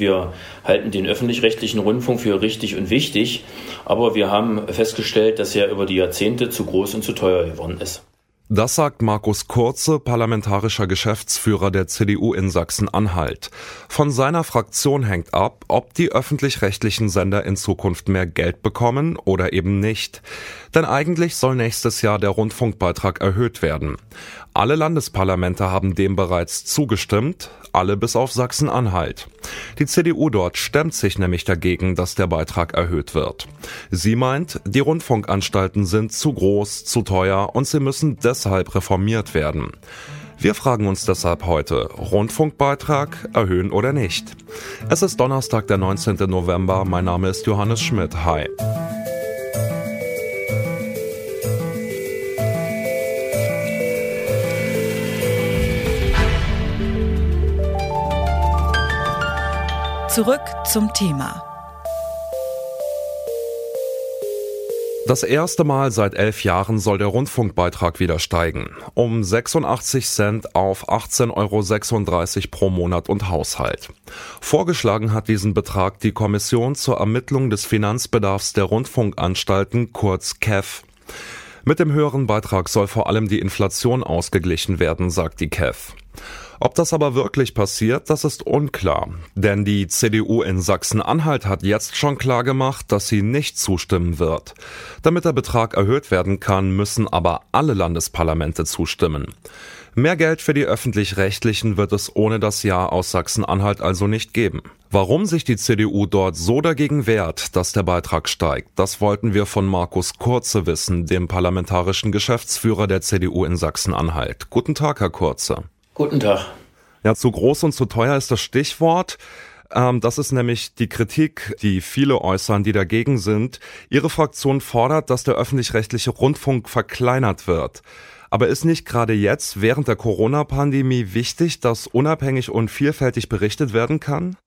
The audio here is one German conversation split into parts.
Wir halten den öffentlich-rechtlichen Rundfunk für richtig und wichtig, aber wir haben festgestellt, dass er über die Jahrzehnte zu groß und zu teuer geworden ist. Das sagt Markus Kurze, parlamentarischer Geschäftsführer der CDU in Sachsen-Anhalt. Von seiner Fraktion hängt ab, ob die öffentlich-rechtlichen Sender in Zukunft mehr Geld bekommen oder eben nicht. Denn eigentlich soll nächstes Jahr der Rundfunkbeitrag erhöht werden. Alle Landesparlamente haben dem bereits zugestimmt, alle bis auf Sachsen-Anhalt. Die CDU dort stemmt sich nämlich dagegen, dass der Beitrag erhöht wird. Sie meint, die Rundfunkanstalten sind zu groß, zu teuer und sie müssen deshalb reformiert werden. Wir fragen uns deshalb heute, Rundfunkbeitrag erhöhen oder nicht? Es ist Donnerstag, der 19. November. Mein Name ist Johannes Schmidt. Hi. Zurück zum Thema. Das erste Mal seit elf Jahren soll der Rundfunkbeitrag wieder steigen. Um 86 Cent auf 18,36 Euro pro Monat und Haushalt. Vorgeschlagen hat diesen Betrag die Kommission zur Ermittlung des Finanzbedarfs der Rundfunkanstalten, kurz KEF. Mit dem höheren Beitrag soll vor allem die Inflation ausgeglichen werden, sagt die KEF. Ob das aber wirklich passiert, das ist unklar. Denn die CDU in Sachsen-Anhalt hat jetzt schon klar gemacht, dass sie nicht zustimmen wird. Damit der Betrag erhöht werden kann, müssen aber alle Landesparlamente zustimmen. Mehr Geld für die öffentlich-rechtlichen wird es ohne das Ja aus Sachsen-Anhalt also nicht geben. Warum sich die CDU dort so dagegen wehrt, dass der Beitrag steigt, das wollten wir von Markus Kurze wissen, dem parlamentarischen Geschäftsführer der CDU in Sachsen-Anhalt. Guten Tag, Herr Kurze. Guten Tag. Ja, zu groß und zu teuer ist das Stichwort. Ähm, das ist nämlich die Kritik, die viele äußern, die dagegen sind. Ihre Fraktion fordert, dass der öffentlich-rechtliche Rundfunk verkleinert wird. Aber ist nicht gerade jetzt, während der Corona-Pandemie, wichtig, dass unabhängig und vielfältig berichtet werden kann?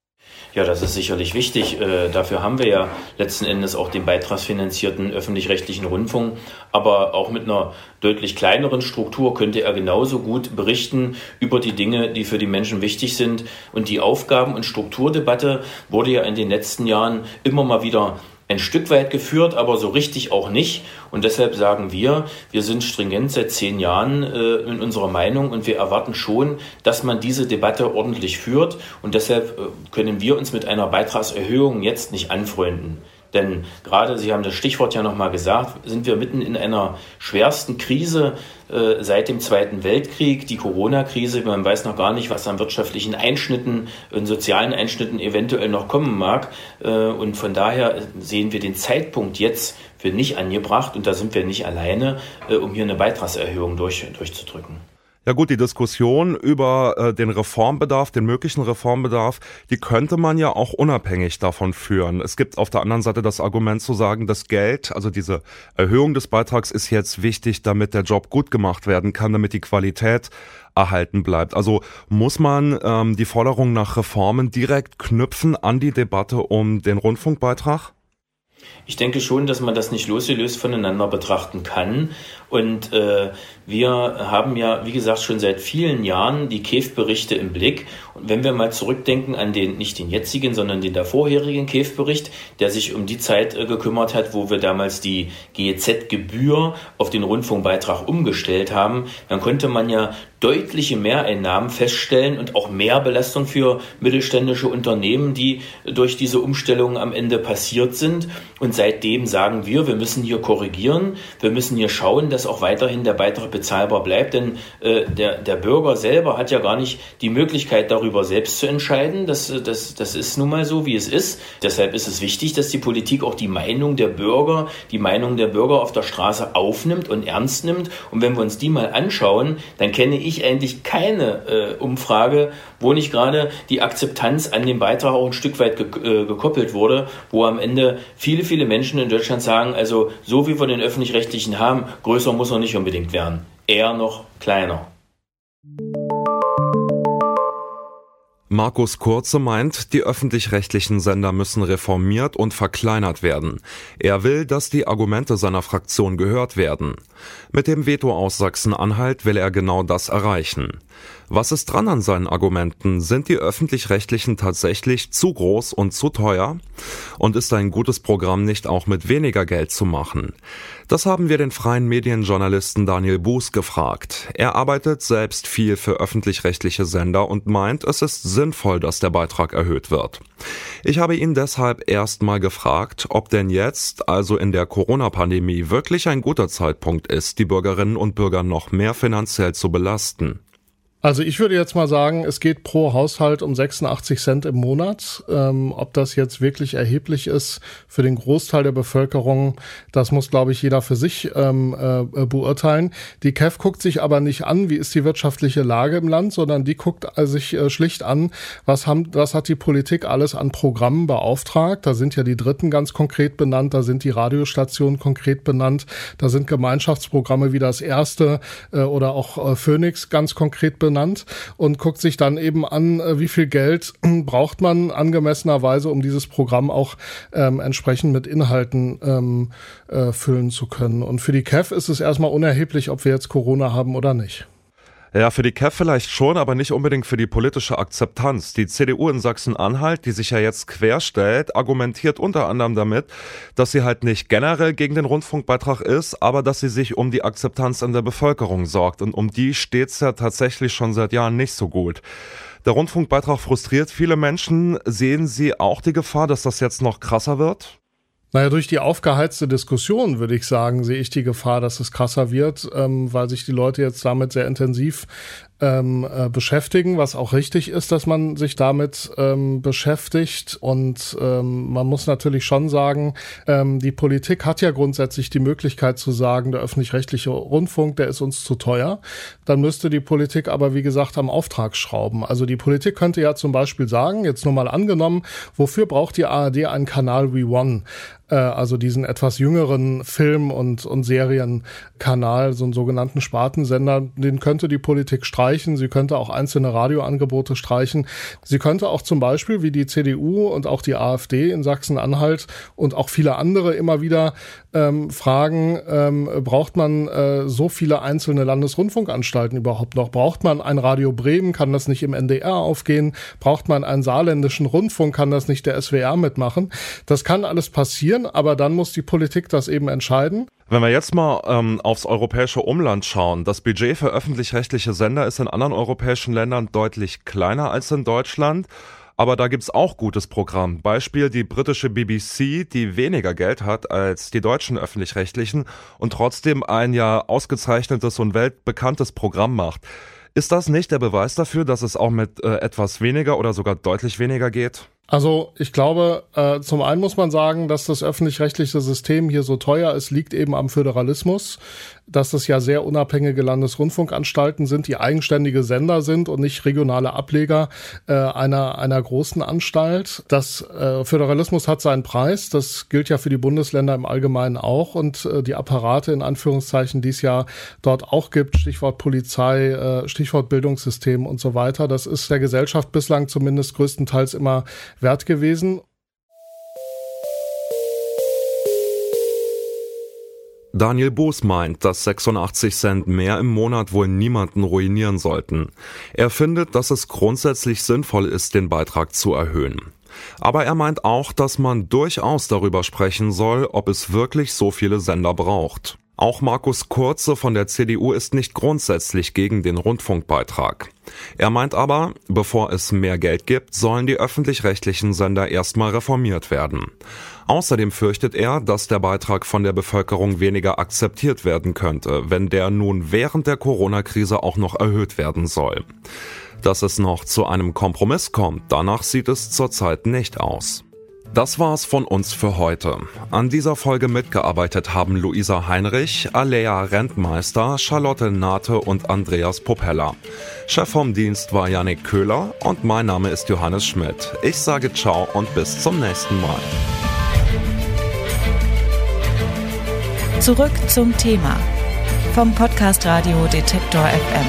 Ja, das ist sicherlich wichtig. Äh, dafür haben wir ja letzten Endes auch den beitragsfinanzierten öffentlich-rechtlichen Rundfunk. Aber auch mit einer deutlich kleineren Struktur könnte er genauso gut berichten über die Dinge, die für die Menschen wichtig sind. Und die Aufgaben- und Strukturdebatte wurde ja in den letzten Jahren immer mal wieder ein Stück weit geführt, aber so richtig auch nicht. Und deshalb sagen wir, wir sind stringent seit zehn Jahren äh, in unserer Meinung und wir erwarten schon, dass man diese Debatte ordentlich führt. Und deshalb äh, können wir uns mit einer Beitragserhöhung jetzt nicht anfreunden. Denn gerade, Sie haben das Stichwort ja nochmal gesagt, sind wir mitten in einer schwersten Krise äh, seit dem Zweiten Weltkrieg, die Corona-Krise. Man weiß noch gar nicht, was an wirtschaftlichen Einschnitten und sozialen Einschnitten eventuell noch kommen mag. Äh, und von daher sehen wir den Zeitpunkt jetzt für nicht angebracht und da sind wir nicht alleine, äh, um hier eine Beitragserhöhung durch, durchzudrücken. Ja gut, die Diskussion über äh, den Reformbedarf, den möglichen Reformbedarf, die könnte man ja auch unabhängig davon führen. Es gibt auf der anderen Seite das Argument zu sagen, das Geld, also diese Erhöhung des Beitrags ist jetzt wichtig, damit der Job gut gemacht werden kann, damit die Qualität erhalten bleibt. Also muss man ähm, die Forderung nach Reformen direkt knüpfen an die Debatte um den Rundfunkbeitrag? Ich denke schon, dass man das nicht losgelöst voneinander betrachten kann. Und äh, wir haben ja, wie gesagt, schon seit vielen Jahren die KEF-Berichte im Blick. Und wenn wir mal zurückdenken an den, nicht den jetzigen, sondern den davorherigen KEF-Bericht, der sich um die Zeit äh, gekümmert hat, wo wir damals die GEZ-Gebühr auf den Rundfunkbeitrag umgestellt haben, dann konnte man ja deutliche Mehreinnahmen feststellen und auch mehr Belastung für mittelständische Unternehmen, die durch diese Umstellung am Ende passiert sind. Und seitdem sagen wir, wir müssen hier korrigieren, wir müssen hier schauen, dass auch weiterhin der Beitrag bezahlbar bleibt, denn äh, der, der Bürger selber hat ja gar nicht die Möglichkeit, darüber selbst zu entscheiden. Das, das, das ist nun mal so, wie es ist. Deshalb ist es wichtig, dass die Politik auch die Meinung der Bürger, die Meinung der Bürger auf der Straße aufnimmt und ernst nimmt. Und wenn wir uns die mal anschauen, dann kenne ich ich eigentlich keine äh, Umfrage, wo nicht gerade die Akzeptanz an den Beitrag auch ein Stück weit ge äh, gekoppelt wurde, wo am Ende viele, viele Menschen in Deutschland sagen, also so wie wir den öffentlich-rechtlichen haben, größer muss er nicht unbedingt werden, eher noch kleiner. Markus Kurze meint, die öffentlich-rechtlichen Sender müssen reformiert und verkleinert werden. Er will, dass die Argumente seiner Fraktion gehört werden. Mit dem Veto aus Sachsen-Anhalt will er genau das erreichen. Was ist dran an seinen Argumenten? Sind die öffentlich-rechtlichen tatsächlich zu groß und zu teuer? Und ist ein gutes Programm nicht auch mit weniger Geld zu machen? Das haben wir den freien Medienjournalisten Daniel Buß gefragt. Er arbeitet selbst viel für öffentlich-rechtliche Sender und meint, es ist sinnvoll, dass der Beitrag erhöht wird. Ich habe ihn deshalb erstmal gefragt, ob denn jetzt, also in der Corona-Pandemie, wirklich ein guter Zeitpunkt ist, die Bürgerinnen und Bürger noch mehr finanziell zu belasten. Also ich würde jetzt mal sagen, es geht pro Haushalt um 86 Cent im Monat. Ähm, ob das jetzt wirklich erheblich ist für den Großteil der Bevölkerung, das muss, glaube ich, jeder für sich ähm, äh, beurteilen. Die KEF guckt sich aber nicht an, wie ist die wirtschaftliche Lage im Land, sondern die guckt äh, sich äh, schlicht an, was, haben, was hat die Politik alles an Programmen beauftragt. Da sind ja die Dritten ganz konkret benannt, da sind die Radiostationen konkret benannt, da sind Gemeinschaftsprogramme wie das Erste äh, oder auch äh, Phoenix ganz konkret benannt benannt und guckt sich dann eben an, äh, wie viel Geld braucht man angemessenerweise, um dieses Programm auch ähm, entsprechend mit Inhalten ähm, äh, füllen zu können. Und für die KEF ist es erstmal unerheblich, ob wir jetzt Corona haben oder nicht. Ja, für die KEF vielleicht schon, aber nicht unbedingt für die politische Akzeptanz. Die CDU in Sachsen-Anhalt, die sich ja jetzt querstellt, argumentiert unter anderem damit, dass sie halt nicht generell gegen den Rundfunkbeitrag ist, aber dass sie sich um die Akzeptanz in der Bevölkerung sorgt. Und um die steht's ja tatsächlich schon seit Jahren nicht so gut. Der Rundfunkbeitrag frustriert viele Menschen. Sehen Sie auch die Gefahr, dass das jetzt noch krasser wird? Naja, durch die aufgeheizte Diskussion, würde ich sagen, sehe ich die Gefahr, dass es krasser wird, ähm, weil sich die Leute jetzt damit sehr intensiv ähm, äh, beschäftigen, was auch richtig ist, dass man sich damit ähm, beschäftigt. Und ähm, man muss natürlich schon sagen, ähm, die Politik hat ja grundsätzlich die Möglichkeit zu sagen, der öffentlich-rechtliche Rundfunk, der ist uns zu teuer. Dann müsste die Politik aber, wie gesagt, am Auftrag schrauben. Also die Politik könnte ja zum Beispiel sagen, jetzt nur mal angenommen, wofür braucht die ARD einen Kanal wie One? Äh, also diesen etwas jüngeren Film- und, und Serienkanal, so einen sogenannten Spartensender, den könnte die Politik streichen. Sie könnte auch einzelne Radioangebote streichen. Sie könnte auch zum Beispiel, wie die CDU und auch die AfD in Sachsen-Anhalt und auch viele andere immer wieder ähm, fragen, ähm, braucht man äh, so viele einzelne Landesrundfunkanstalten überhaupt noch? Braucht man ein Radio Bremen? Kann das nicht im NDR aufgehen? Braucht man einen saarländischen Rundfunk? Kann das nicht der SWR mitmachen? Das kann alles passieren, aber dann muss die Politik das eben entscheiden. Wenn wir jetzt mal ähm, aufs europäische Umland schauen, das Budget für öffentlich-rechtliche Sender ist in anderen europäischen Ländern deutlich kleiner als in Deutschland. Aber da gibt's auch gutes Programm. Beispiel die britische BBC, die weniger Geld hat als die deutschen öffentlich-rechtlichen und trotzdem ein ja ausgezeichnetes und weltbekanntes Programm macht. Ist das nicht der Beweis dafür, dass es auch mit äh, etwas weniger oder sogar deutlich weniger geht? Also ich glaube, äh, zum einen muss man sagen, dass das öffentlich-rechtliche System hier so teuer ist, liegt eben am Föderalismus, dass das ja sehr unabhängige Landesrundfunkanstalten sind, die eigenständige Sender sind und nicht regionale Ableger äh, einer, einer großen Anstalt. Das äh, Föderalismus hat seinen Preis, das gilt ja für die Bundesländer im Allgemeinen auch und äh, die Apparate in Anführungszeichen, die es ja dort auch gibt, Stichwort Polizei, äh, Stichwort Bildungssystem und so weiter, das ist der Gesellschaft bislang zumindest größtenteils immer wert gewesen. Daniel Boos meint, dass 86 Cent mehr im Monat wohl niemanden ruinieren sollten. Er findet, dass es grundsätzlich sinnvoll ist, den Beitrag zu erhöhen. Aber er meint auch, dass man durchaus darüber sprechen soll, ob es wirklich so viele Sender braucht. Auch Markus Kurze von der CDU ist nicht grundsätzlich gegen den Rundfunkbeitrag. Er meint aber, bevor es mehr Geld gibt, sollen die öffentlich-rechtlichen Sender erstmal reformiert werden. Außerdem fürchtet er, dass der Beitrag von der Bevölkerung weniger akzeptiert werden könnte, wenn der nun während der Corona-Krise auch noch erhöht werden soll. Dass es noch zu einem Kompromiss kommt, danach sieht es zurzeit nicht aus. Das war's von uns für heute. An dieser Folge mitgearbeitet haben Luisa Heinrich, Alea Rentmeister, Charlotte Nate und Andreas Popella. Chef vom Dienst war Yannick Köhler und mein Name ist Johannes Schmidt. Ich sage ciao und bis zum nächsten Mal. Zurück zum Thema vom Podcast Radio Detektor FM.